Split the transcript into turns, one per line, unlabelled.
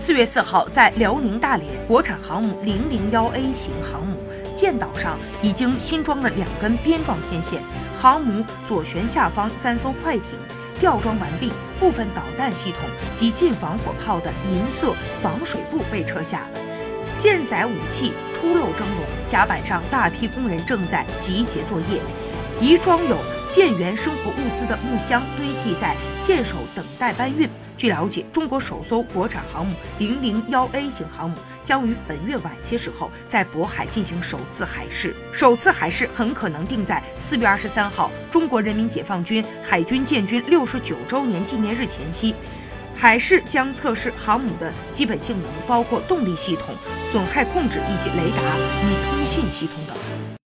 四月四号，在辽宁大连，国产航母零零幺 A 型航母舰岛上已经新装了两根边状天线，航母左舷下方三艘快艇吊装完毕，部分导弹系统及近防火炮的银色防水布被撤下，舰载武器出漏蒸笼，甲板上大批工人正在集结作业，一装有舰员生活物资的木箱堆砌在舰首等待搬运。据了解，中国首艘国产航母零零幺 A 型航母将于本月晚些时候在渤海进行首次海试，首次海试很可能定在四月二十三号，中国人民解放军海军建军六十九周年纪念日前夕。海试将测试航母的基本性能，包括动力系统、损害控制以及雷达与通信系统等。